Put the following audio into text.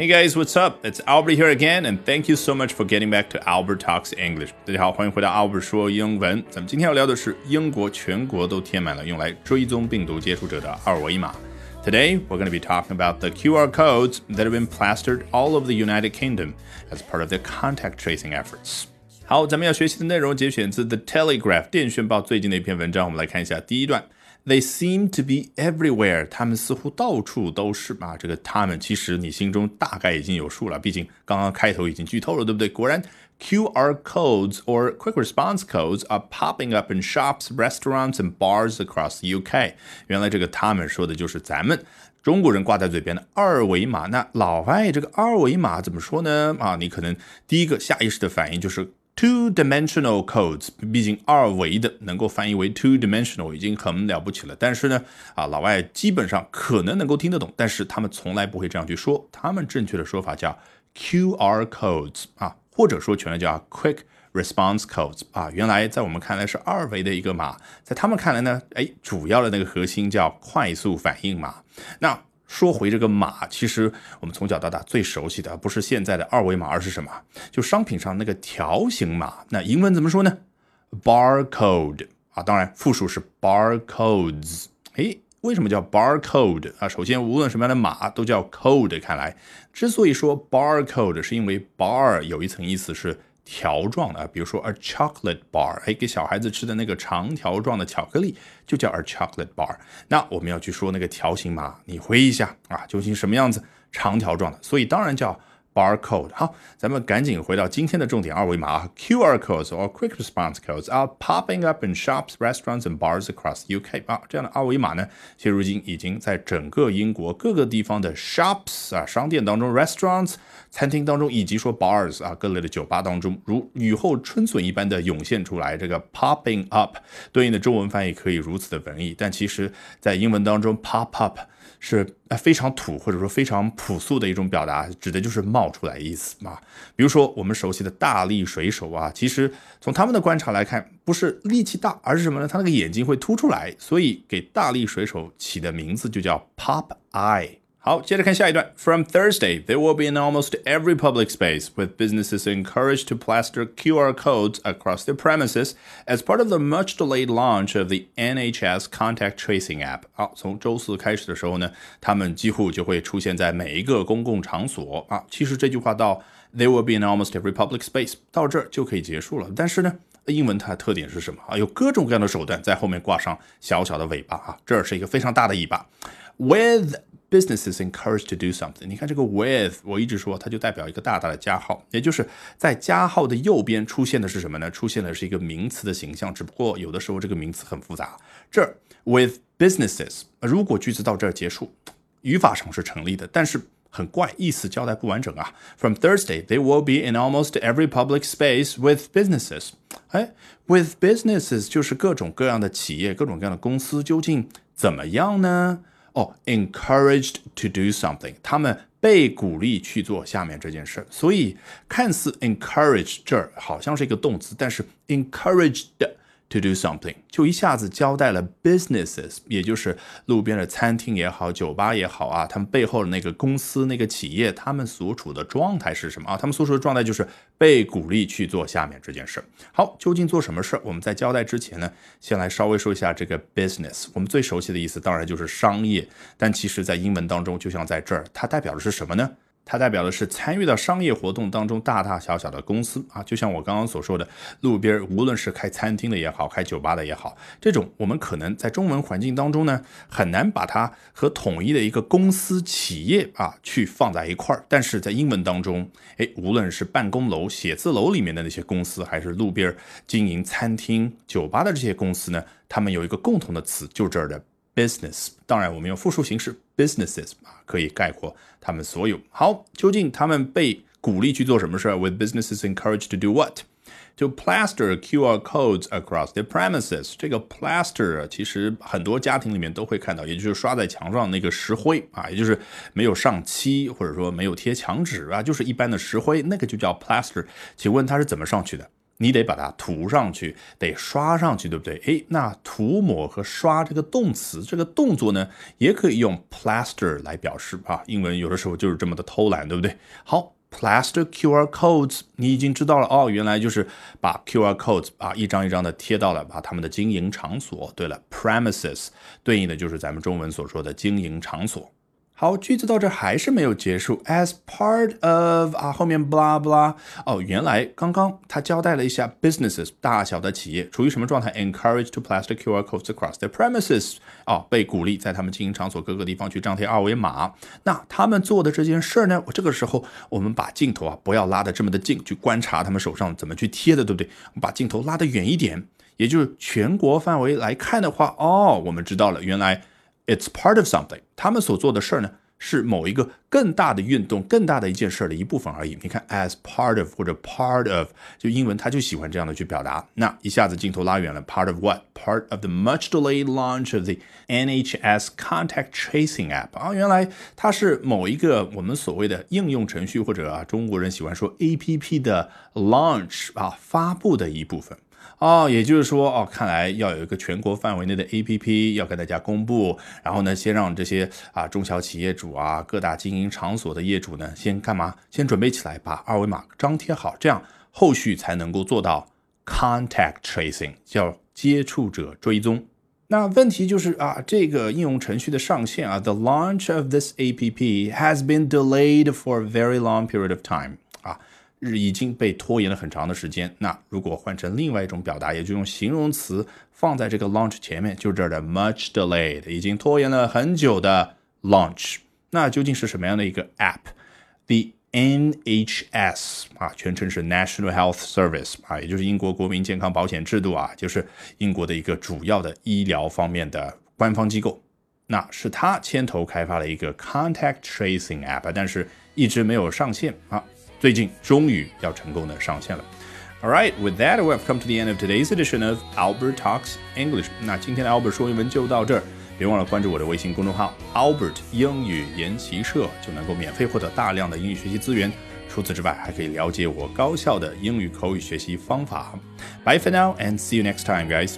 Hey guys, what's up? It's Albert here again, and thank you so much for getting back to Albert Talks English. 大家好，欢迎回到 Albert 说英文。咱们今天要聊的是英国全国都贴满了用来追踪病毒接触者的二维码。Today, we're going to be talking about the QR codes that have been plastered all over the United Kingdom as part of their contact tracing efforts. 好，咱们要学习的内容节选自 The Telegraph 电讯报最近的一篇文章，我们来看一下第一段。 They seem to be everywhere，他们似乎到处都是啊。这个他们其实你心中大概已经有数了，毕竟刚刚开头已经剧透了，对不对？果然，QR codes or quick response codes are popping up in shops, restaurants and bars across the UK。原来这个他们说的就是咱们中国人挂在嘴边的二维码。那老外这个二维码怎么说呢？啊，你可能第一个下意识的反应就是。Two-dimensional codes，毕竟二维的能够翻译为 two-dimensional 已经很了不起了。但是呢，啊，老外基本上可能能够听得懂，但是他们从来不会这样去说。他们正确的说法叫 QR codes 啊，或者说全叫 quick response codes 啊。原来在我们看来是二维的一个码，在他们看来呢，哎，主要的那个核心叫快速反应码。那说回这个码，其实我们从小到大最熟悉的不是现在的二维码，而是什么？就商品上那个条形码。那英文怎么说呢？barcode 啊，当然复数是 barcodes。诶，为什么叫 barcode 啊？首先，无论什么样的码都叫 code。看来，之所以说 barcode，是因为 bar 有一层意思是。条状的，比如说 a chocolate bar，哎，给小孩子吃的那个长条状的巧克力就叫 a chocolate bar。那我们要去说那个条形码，你回忆一下啊，究竟什么样子？长条状的，所以当然叫。barcode。好，咱们赶紧回到今天的重点，二维码啊 QR codes or quick response codes are popping up in shops, restaurants and bars across UK。啊，这样的二维码呢，现如今已经在整个英国各个地方的 shops 啊商店当中，restaurants 餐厅当中，以及说 bars 啊各类的酒吧当中，如雨后春笋一般的涌现出来。这个 popping up 对应的中文翻译可以如此的文艺，但其实在英文当中 pop up。是，非常土或者说非常朴素的一种表达，指的就是冒出来意思嘛。比如说我们熟悉的大力水手啊，其实从他们的观察来看，不是力气大，而是什么呢？他那个眼睛会凸出来，所以给大力水手起的名字就叫 Pop Eye。好，接着看下一段。From Thursday, there will be in almost every public space, with businesses encouraged to plaster QR codes across their premises as part of the much delayed launch of the NHS contact tracing app. 好，从周四开始的时候呢，他们几乎就会出现在每一个公共场所啊。其实这句话到 there will be in almost every public space 到这儿就可以结束了。但是呢，英文它的特点是什么啊？有各种各样的手段在后面挂上小小的尾巴啊，这儿是一个非常大的尾巴，with businesses encouraged to do something。你看这个 with，我一直说它就代表一个大大的加号，也就是在加号的右边出现的是什么呢？出现的是一个名词的形象，只不过有的时候这个名词很复杂。这儿 with businesses，如果句子到这儿结束，语法上是成立的，但是很怪，意思交代不完整啊。From Thursday, they will be in almost every public space with businesses。哎，with businesses 就是各种各样的企业，各种各样的公司，究竟怎么样呢？哦，encouraged to do something，他们被鼓励去做下面这件事。所以看似 encourage 这儿好像是一个动词，但是 encouraged。To do something，就一下子交代了 businesses，也就是路边的餐厅也好，酒吧也好啊，他们背后的那个公司、那个企业，他们所处的状态是什么啊？他们所处的状态就是被鼓励去做下面这件事。好，究竟做什么事？我们在交代之前呢，先来稍微说一下这个 business。我们最熟悉的意思当然就是商业，但其实在英文当中，就像在这儿，它代表的是什么呢？它代表的是参与到商业活动当中大大小小的公司啊，就像我刚刚所说的，路边无论是开餐厅的也好，开酒吧的也好，这种我们可能在中文环境当中呢，很难把它和统一的一个公司企业啊去放在一块儿。但是在英文当中，哎，无论是办公楼、写字楼里面的那些公司，还是路边经营餐厅、酒吧的这些公司呢，他们有一个共同的词，就这儿的。business，当然我们用复数形式 businesses 啊，可以概括他们所有。好，究竟他们被鼓励去做什么事儿？With businesses encouraged to do what? To plaster QR codes across the premises。这个 plaster 其实很多家庭里面都会看到，也就是刷在墙上那个石灰啊，也就是没有上漆或者说没有贴墙纸啊，就是一般的石灰，那个就叫 plaster。请问它是怎么上去的？你得把它涂上去，得刷上去，对不对？诶，那涂抹和刷这个动词，这个动作呢，也可以用 plaster 来表示啊。英文有的时候就是这么的偷懒，对不对？好，plaster QR codes，你已经知道了哦，原来就是把 QR codes 啊一张一张的贴到了把他们的经营场所。对了，premises 对应的就是咱们中文所说的经营场所。好，句子到这还是没有结束。As part of 啊，后面 blah blah 哦，原来刚刚他交代了一下 businesses 大小的企业处于什么状态？Encouraged to plaster QR codes across their premises 哦，被鼓励在他们经营场所各个地方去张贴二维码。那他们做的这件事儿呢？我这个时候我们把镜头啊不要拉得这么的近，去观察他们手上怎么去贴的，对不对？把镜头拉得远一点，也就是全国范围来看的话，哦，我们知道了，原来。It's part of something，他们所做的事儿呢，是某一个更大的运动、更大的一件事的一部分而已。你看，as part of 或者 part of，就英文他就喜欢这样的去表达。那一下子镜头拉远了，part of what？Part of the much delayed launch of the NHS contact tracing app 啊，原来它是某一个我们所谓的应用程序或者啊中国人喜欢说 APP 的 launch 啊发布的一部分。哦，也就是说，哦，看来要有一个全国范围内的 APP 要跟大家公布，然后呢，先让这些啊中小企业主啊、各大经营场所的业主呢，先干嘛？先准备起来，把二维码张贴好，这样后续才能够做到 contact tracing，叫接触者追踪。那问题就是啊，这个应用程序的上线啊，the launch of this APP has been delayed for a very long period of time 啊。日已经被拖延了很长的时间。那如果换成另外一种表达，也就用形容词放在这个 launch 前面，就这儿的 much delayed，已经拖延了很久的 launch。那究竟是什么样的一个 app？The NHS 啊，全称是 National Health Service 啊，也就是英国国民健康保险制度啊，就是英国的一个主要的医疗方面的官方机构。那是他牵头开发了一个 contact tracing app，但是一直没有上线啊。最近终于要成功的上线了。All right, with that, we have come to the end of today's edition of Albert Talks English. 那今天的 Albert 说英文就到这儿，别忘了关注我的微信公众号 Albert 英语研习社，就能够免费获得大量的英语学习资源。除此之外，还可以了解我高效的英语口语学习方法。Bye for now, and see you next time, guys.